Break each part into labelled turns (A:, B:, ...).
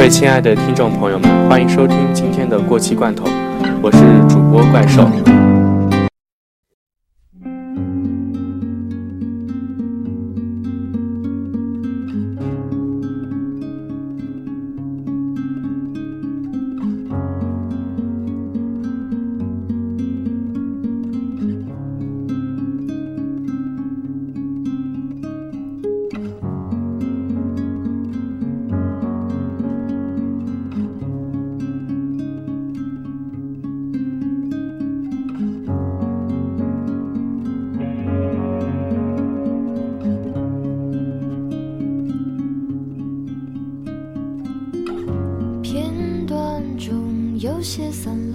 A: 各位亲爱的听众朋友们，欢迎收听今天的过期罐头，我是主播怪兽。
B: 有些散，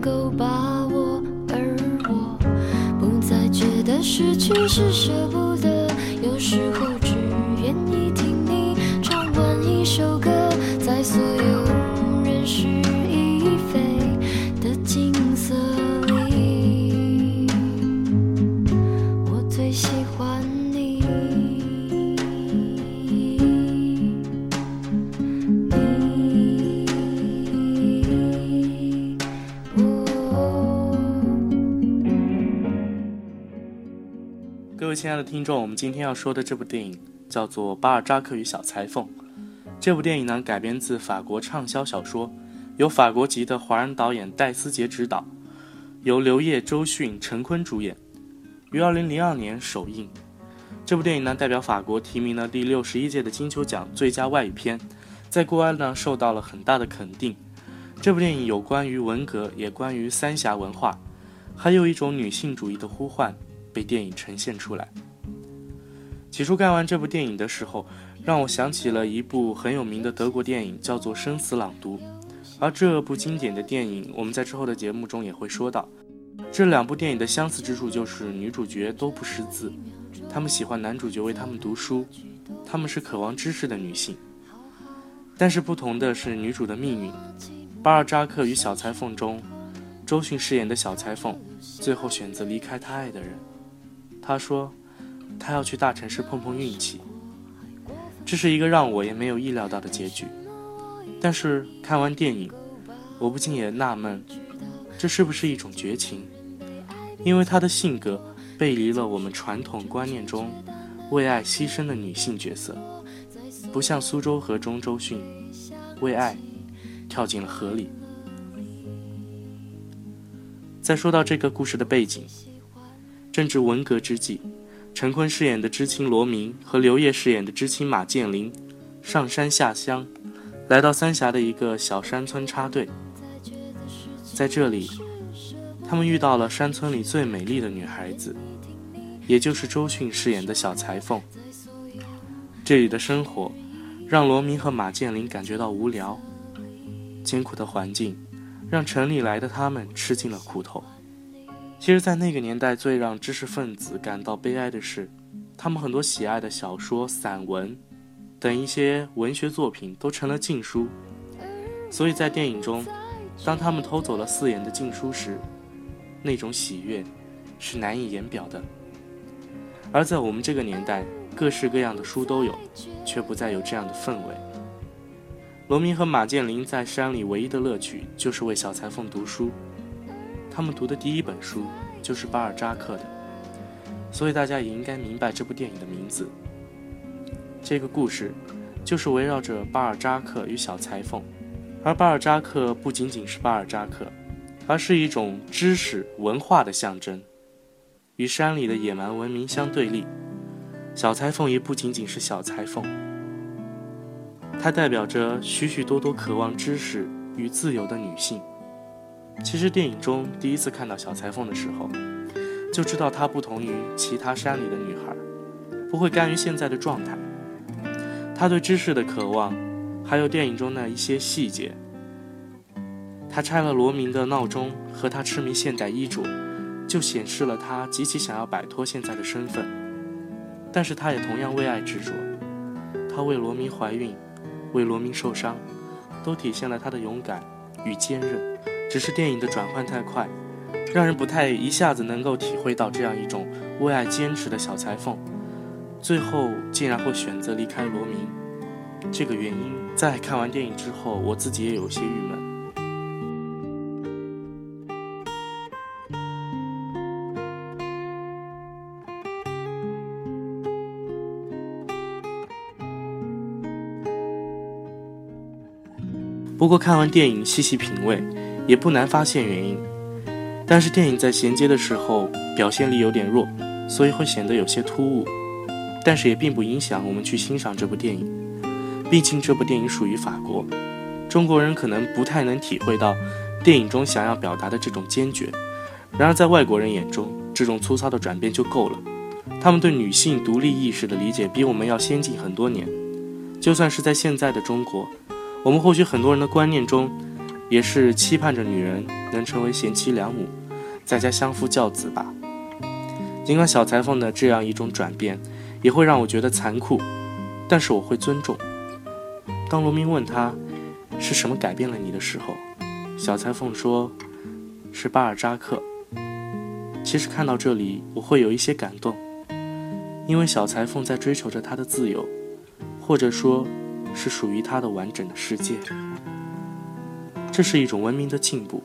B: 够把握，而我不再觉得失去是舍不得，有时候只愿意听你唱完一首歌，
A: 各位亲爱的听众，我们今天要说的这部电影叫做《巴尔扎克与小裁缝》。这部电影呢改编自法国畅销小说，由法国籍的华人导演戴思杰执导，由刘烨、周迅、陈坤主演，于2002年首映。这部电影呢代表法国提名了第六十一届的金球奖最佳外语片，在国外呢受到了很大的肯定。这部电影有关于文革，也关于三峡文化，还有一种女性主义的呼唤。被电影呈现出来。起初看完这部电影的时候，让我想起了一部很有名的德国电影，叫做《生死朗读》。而这部经典的电影，我们在之后的节目中也会说到。这两部电影的相似之处就是女主角都不识字，她们喜欢男主角为她们读书，她们是渴望知识的女性。但是不同的是女主的命运。巴尔扎克与小裁缝中，周迅饰演的小裁缝最后选择离开他爱的人。他说，他要去大城市碰碰运气。这是一个让我也没有意料到的结局。但是看完电影，我不禁也纳闷，这是不是一种绝情？因为他的性格背离了我们传统观念中为爱牺牲的女性角色，不像苏州河中周迅为爱跳进了河里。再说到这个故事的背景。正值文革之际，陈坤饰演的知青罗明和刘烨饰演的知青马建林上山下乡，来到三峡的一个小山村插队。在这里，他们遇到了山村里最美丽的女孩子，也就是周迅饰演的小裁缝。这里的生活让罗明和马建林感觉到无聊，艰苦的环境让城里来的他们吃尽了苦头。其实，在那个年代，最让知识分子感到悲哀的是，他们很多喜爱的小说、散文等一些文学作品都成了禁书。所以在电影中，当他们偷走了四眼的禁书时，那种喜悦是难以言表的。而在我们这个年代，各式各样的书都有，却不再有这样的氛围。罗明和马建林在山里唯一的乐趣就是为小裁缝读书。他们读的第一本书就是巴尔扎克的，所以大家也应该明白这部电影的名字。这个故事就是围绕着巴尔扎克与小裁缝，而巴尔扎克不仅仅是巴尔扎克，而是一种知识文化的象征，与山里的野蛮文明相对立。小裁缝也不仅仅是小裁缝，它代表着许许多多渴望知识与自由的女性。其实电影中第一次看到小裁缝的时候，就知道她不同于其他山里的女孩，不会甘于现在的状态。她对知识的渴望，还有电影中的一些细节。他拆了罗明的闹钟，和他痴迷现代衣着，就显示了他极其想要摆脱现在的身份。但是他也同样为爱执着，他为罗明怀孕，为罗明受伤，都体现了他的勇敢与坚韧。只是电影的转换太快，让人不太一下子能够体会到这样一种为爱坚持的小裁缝，最后竟然会选择离开罗明。这个原因，在看完电影之后，我自己也有些郁闷。不过看完电影细细品味，也不难发现原因。但是电影在衔接的时候表现力有点弱，所以会显得有些突兀。但是也并不影响我们去欣赏这部电影，毕竟这部电影属于法国，中国人可能不太能体会到电影中想要表达的这种坚决。然而在外国人眼中，这种粗糙的转变就够了。他们对女性独立意识的理解比我们要先进很多年。就算是在现在的中国。我们或许很多人的观念中，也是期盼着女人能成为贤妻良母，在家相夫教子吧。尽管小裁缝的这样一种转变，也会让我觉得残酷，但是我会尊重。当罗明问他是什么改变了你的时候，小裁缝说：“是巴尔扎克。”其实看到这里，我会有一些感动，因为小裁缝在追求着他的自由，或者说。是属于他的完整的世界，这是一种文明的进步。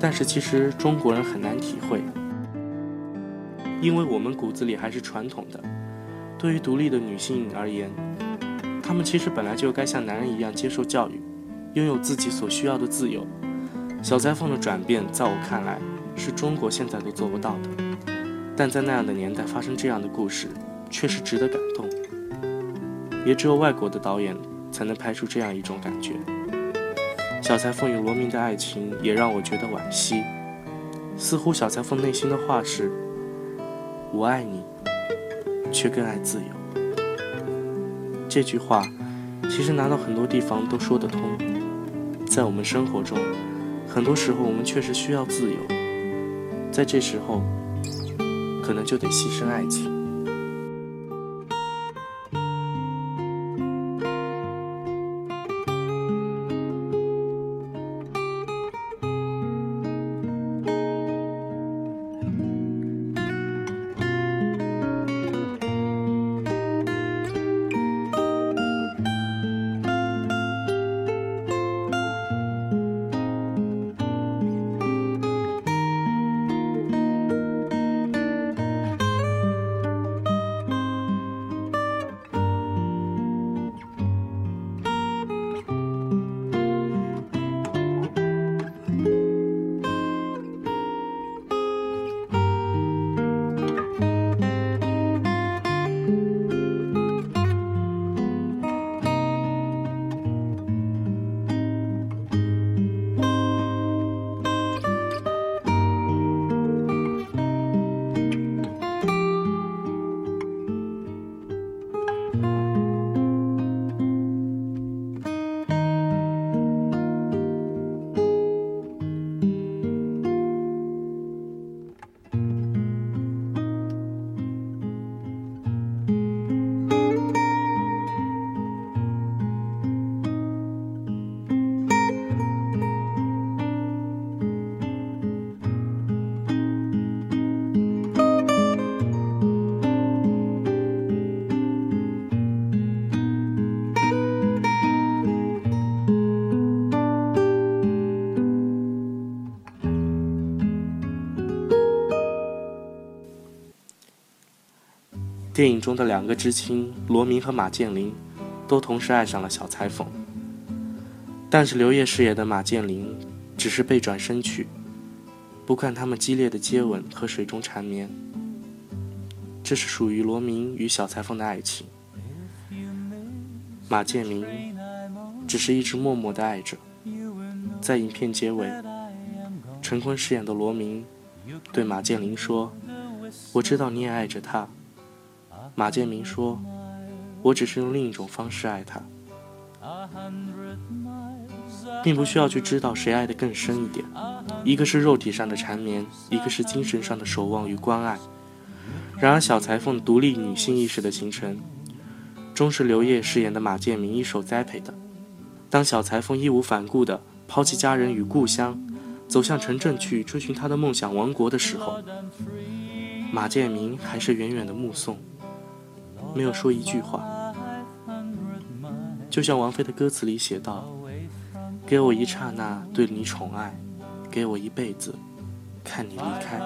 A: 但是其实中国人很难体会，因为我们骨子里还是传统的。对于独立的女性而言，她们其实本来就该像男人一样接受教育，拥有自己所需要的自由。小裁缝的转变，在我看来是中国现在都做不到的，但在那样的年代发生这样的故事，却是值得感动。也只有外国的导演才能拍出这样一种感觉。小裁缝与罗明的爱情也让我觉得惋惜，似乎小裁缝内心的话是：“我爱你，却更爱自由。”这句话其实拿到很多地方都说得通。在我们生活中，很多时候我们确实需要自由，在这时候，可能就得牺牲爱情。电影中的两个知青罗明和马建林，都同时爱上了小裁缝。但是刘烨饰演的马建林，只是背转身去，不看他们激烈的接吻和水中缠绵。这是属于罗明与小裁缝的爱情。马建林，只是一直默默的爱着。在影片结尾，陈坤饰演的罗明，对马建林说：“我知道你也爱着他。”马建明说：“我只是用另一种方式爱他。”并不需要去知道谁爱得更深一点，一个是肉体上的缠绵，一个是精神上的守望与关爱。然而，小裁缝独立女性意识的形成，终是刘烨饰演的马建明一手栽培的。当小裁缝义无反顾地抛弃家人与故乡，走向城镇去追寻他的梦想王国的时候，马建明还是远远的目送，没有说一句话。就像王菲的歌词里写道：“给我一刹那对你宠爱，给我一辈子看你离开。”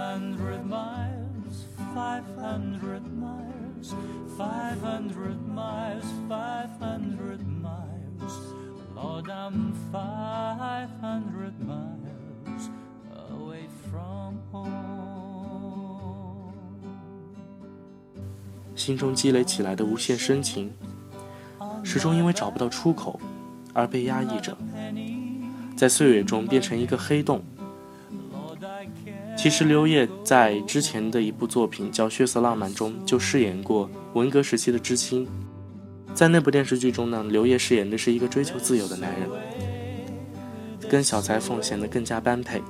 A: 心中积累起来的无限深情，始终因为找不到出口而被压抑着，在岁月中变成一个黑洞。其实刘烨在之前的一部作品叫《血色浪漫》中就饰演过文革时期的知青。在那部电视剧中呢，刘烨饰演的是一个追求自由的男人，跟小裁缝显得更加般配，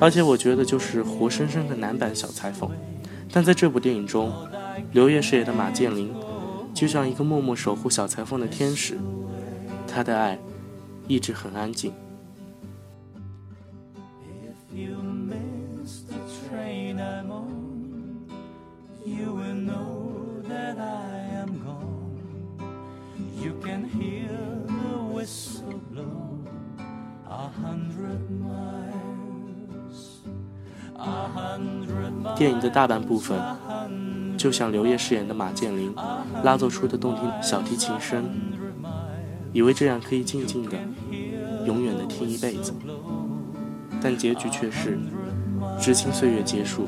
A: 而且我觉得就是活生生的男版小裁缝。但在这部电影中，刘烨饰演的马建林。就像一个默默守护小裁缝的天使，他的爱一直很安静。电影的大半部分，就像刘烨饰演的马建林拉奏出的动听小提琴声，以为这样可以静静的、永远的听一辈子。但结局却是，知青岁月结束，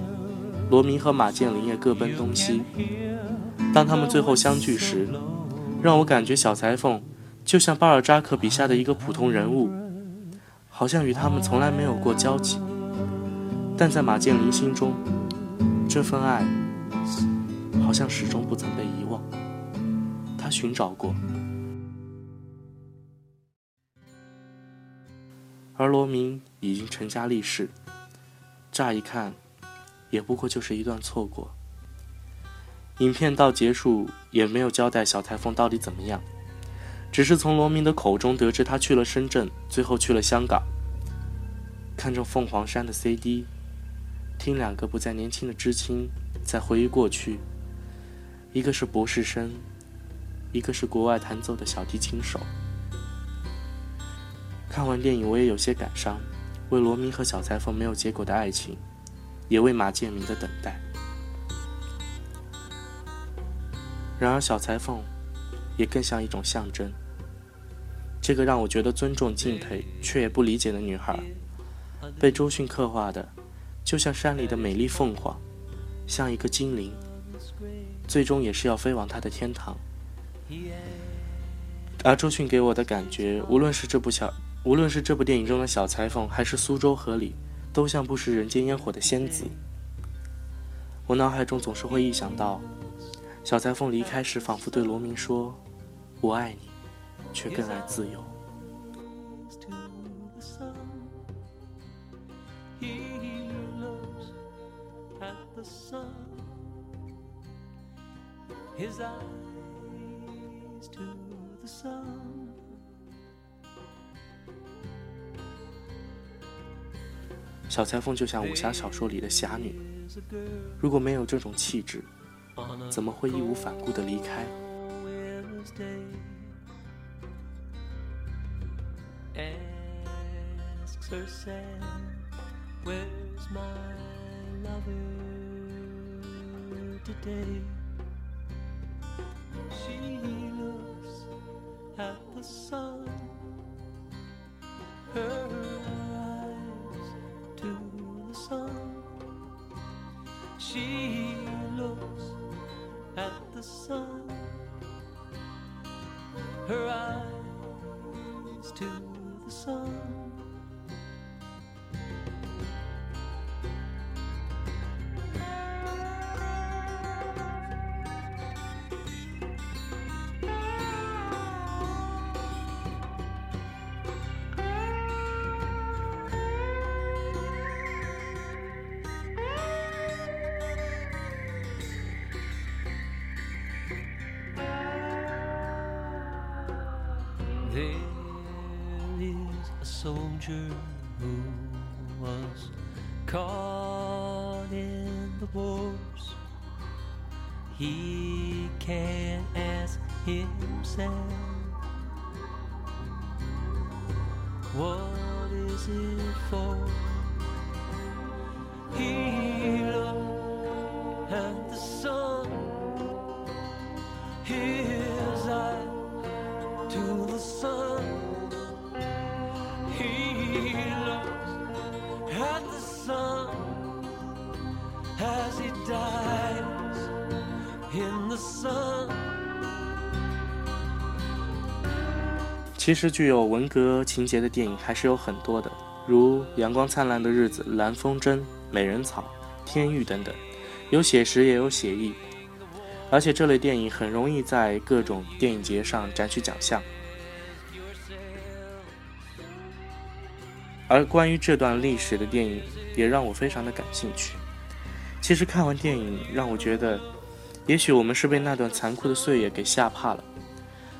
A: 罗明和马建林也各奔东西。当他们最后相聚时，让我感觉小裁缝就像巴尔扎克笔下的一个普通人物，好像与他们从来没有过交集。但在马建林心中，这份爱好像始终不曾被遗忘。他寻找过，而罗明已经成家立室，乍一看，也不过就是一段错过。影片到结束也没有交代小裁缝到底怎么样，只是从罗明的口中得知他去了深圳，最后去了香港。看着凤凰山的 CD。听两个不再年轻的知青在回忆过去，一个是博士生，一个是国外弹奏的小提琴手。看完电影，我也有些感伤，为罗明和小裁缝没有结果的爱情，也为马建明的等待。然而，小裁缝也更像一种象征。这个让我觉得尊重、敬佩却也不理解的女孩，被周迅刻画的。就像山里的美丽凤凰，像一个精灵，最终也是要飞往他的天堂。而周迅给我的感觉，无论是这部小，无论是这部电影中的小裁缝，还是苏州河里，都像不食人间烟火的仙子。我脑海中总是会臆想到，小裁缝离开时，仿佛对罗明说：“我爱你，却更爱自由。”小裁缝就像武侠小说里的侠女，如果没有这种气质，怎么会义无反顾的离开？today. She looks at the sun, her eyes to the sun. She looks at the sun, her eyes to
C: There is a soldier who was caught in the wars. He can ask himself, What is it for? He
B: 其实具有文革情节的电影还是有很多的，如《阳光灿烂的日子》《蓝风筝》《美人草》《天域》等等，有写实也有写意，而且这类电影很容易在各种电影节上摘取奖项。而关于这段历史的电影，也让我非常的感兴趣。其实看完电影，让我觉得，也许我们是被那段残酷的岁月给吓怕了。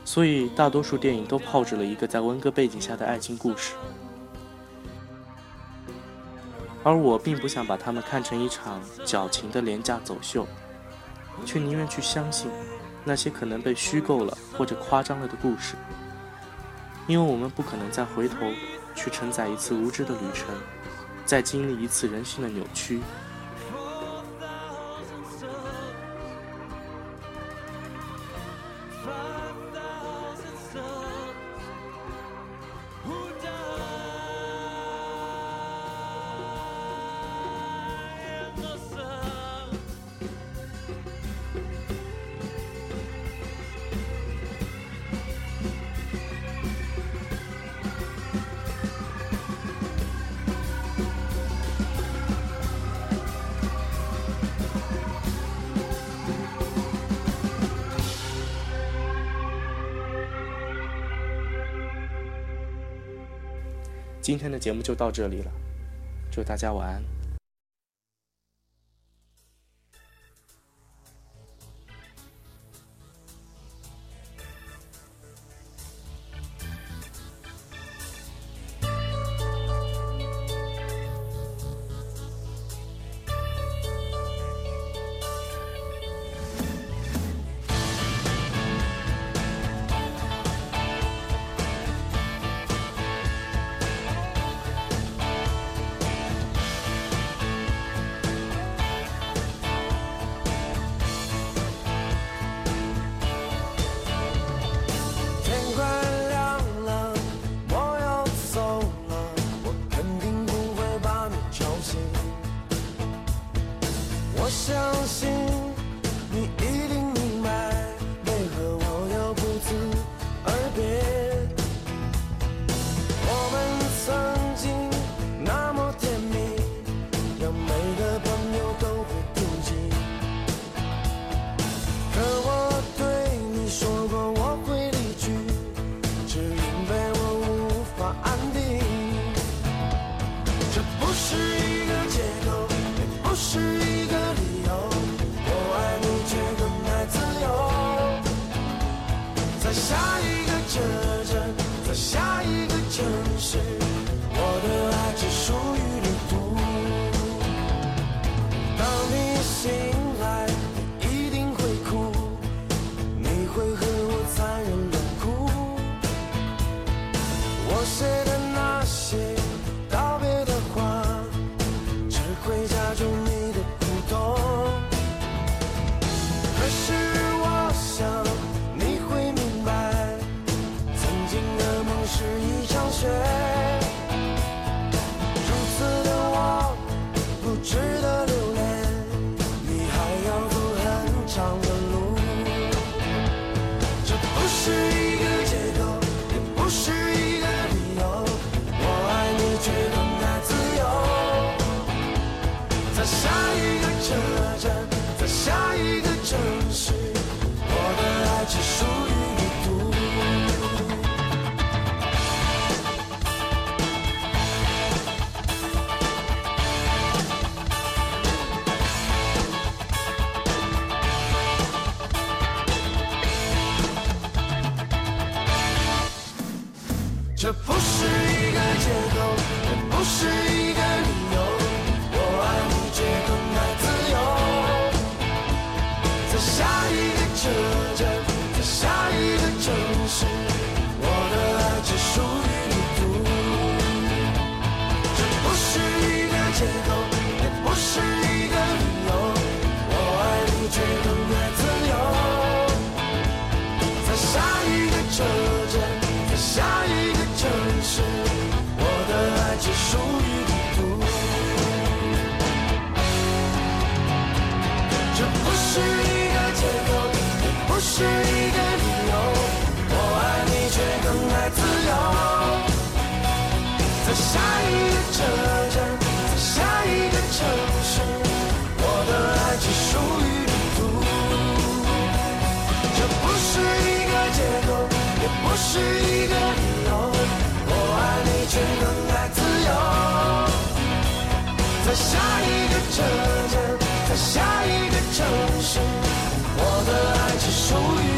B: 所以，大多数电影都炮制了一个在文革背景下的爱情故事，而我并不想把它们看成一场矫情的廉价走秀，却宁愿去相信那些可能被虚构了或者夸张了的故事，因为我们不可能再回头去承载一次无知的旅程，再经历一次人性的扭曲。今天的节目就到这里了，祝大家晚安。这不是一个借口，也不是一个理由。我爱你，却更爱自由。在下一个车站，在下一个城市，我的爱只属于你独。这不是一个借口，是一个理由我爱你却更爱自由。在下一个车站在下一个城市我的爱只属于